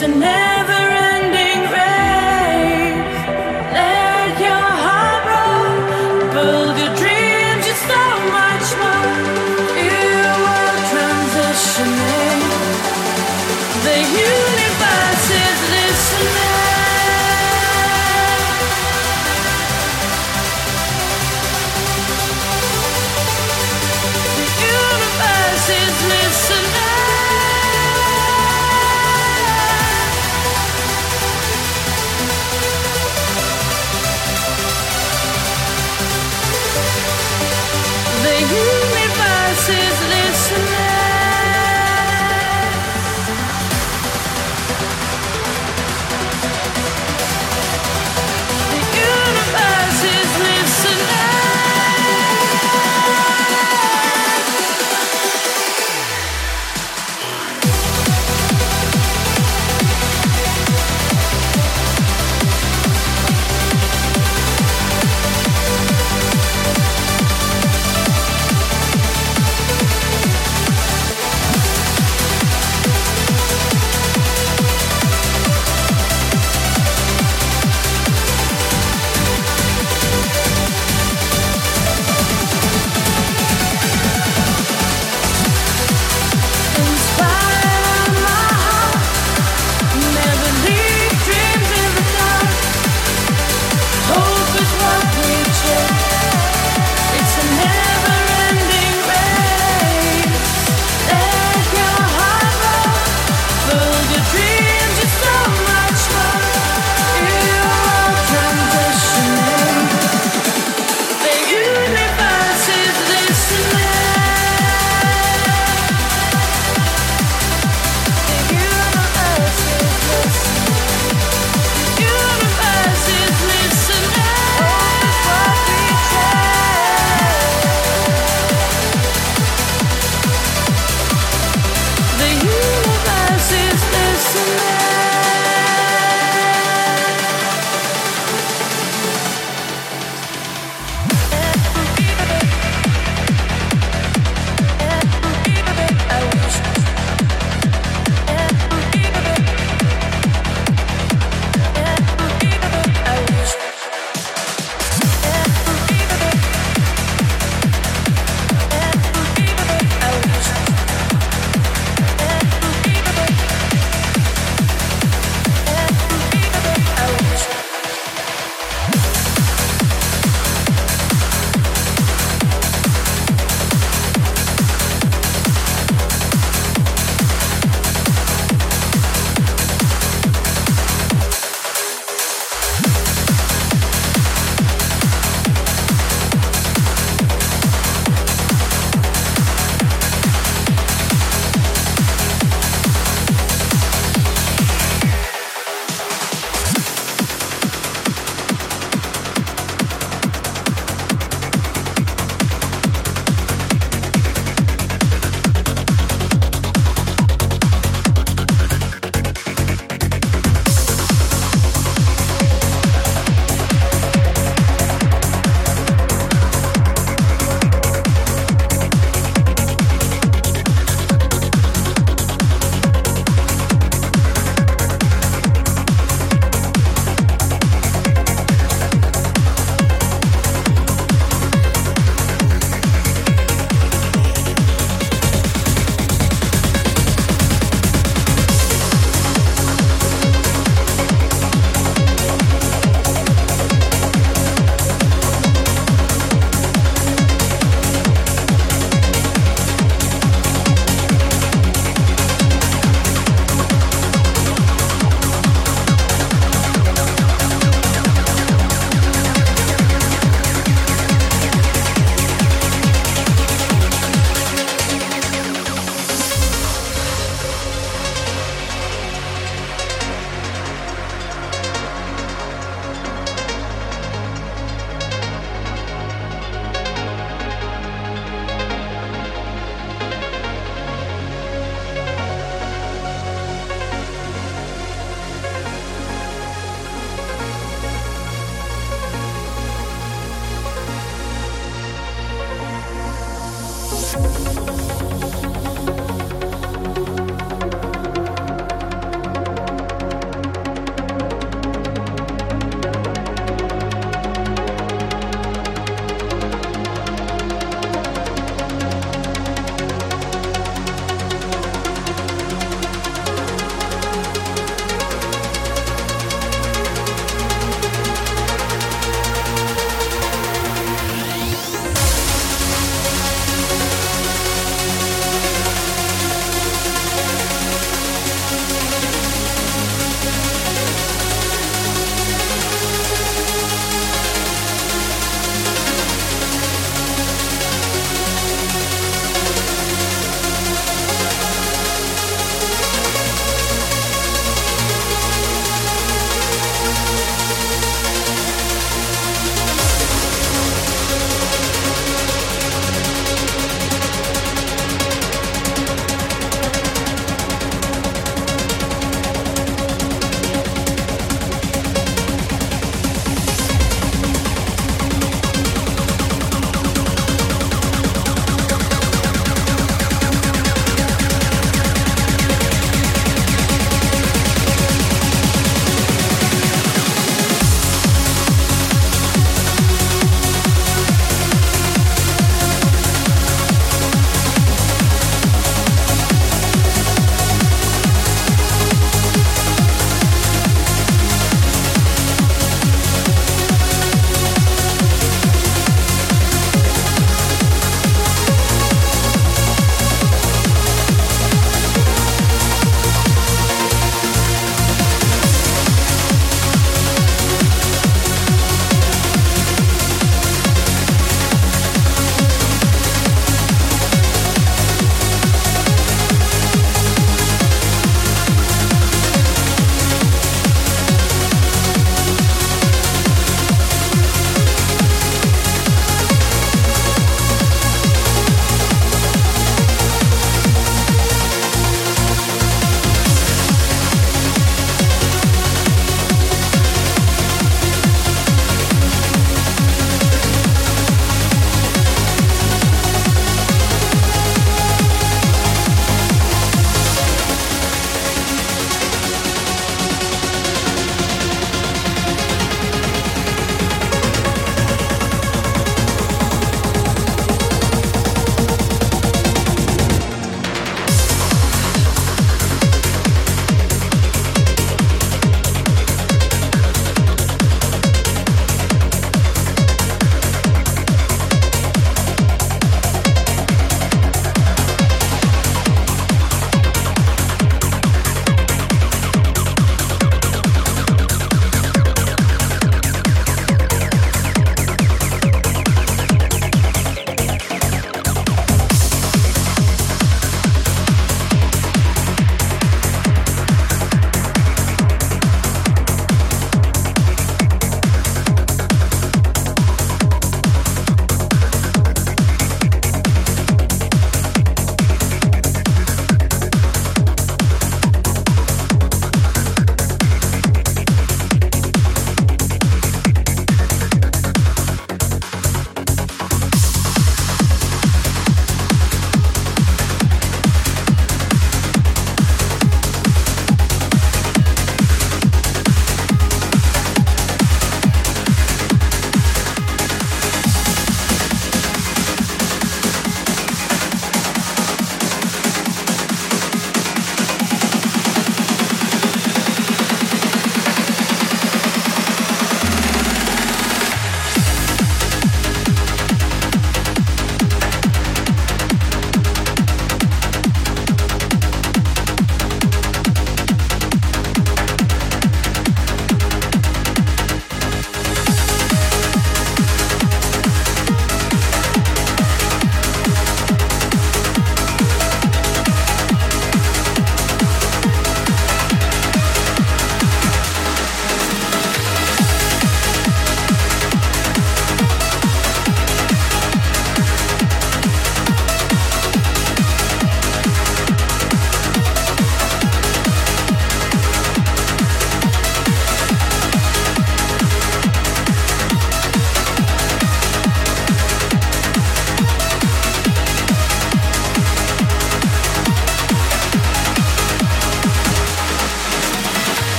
chase.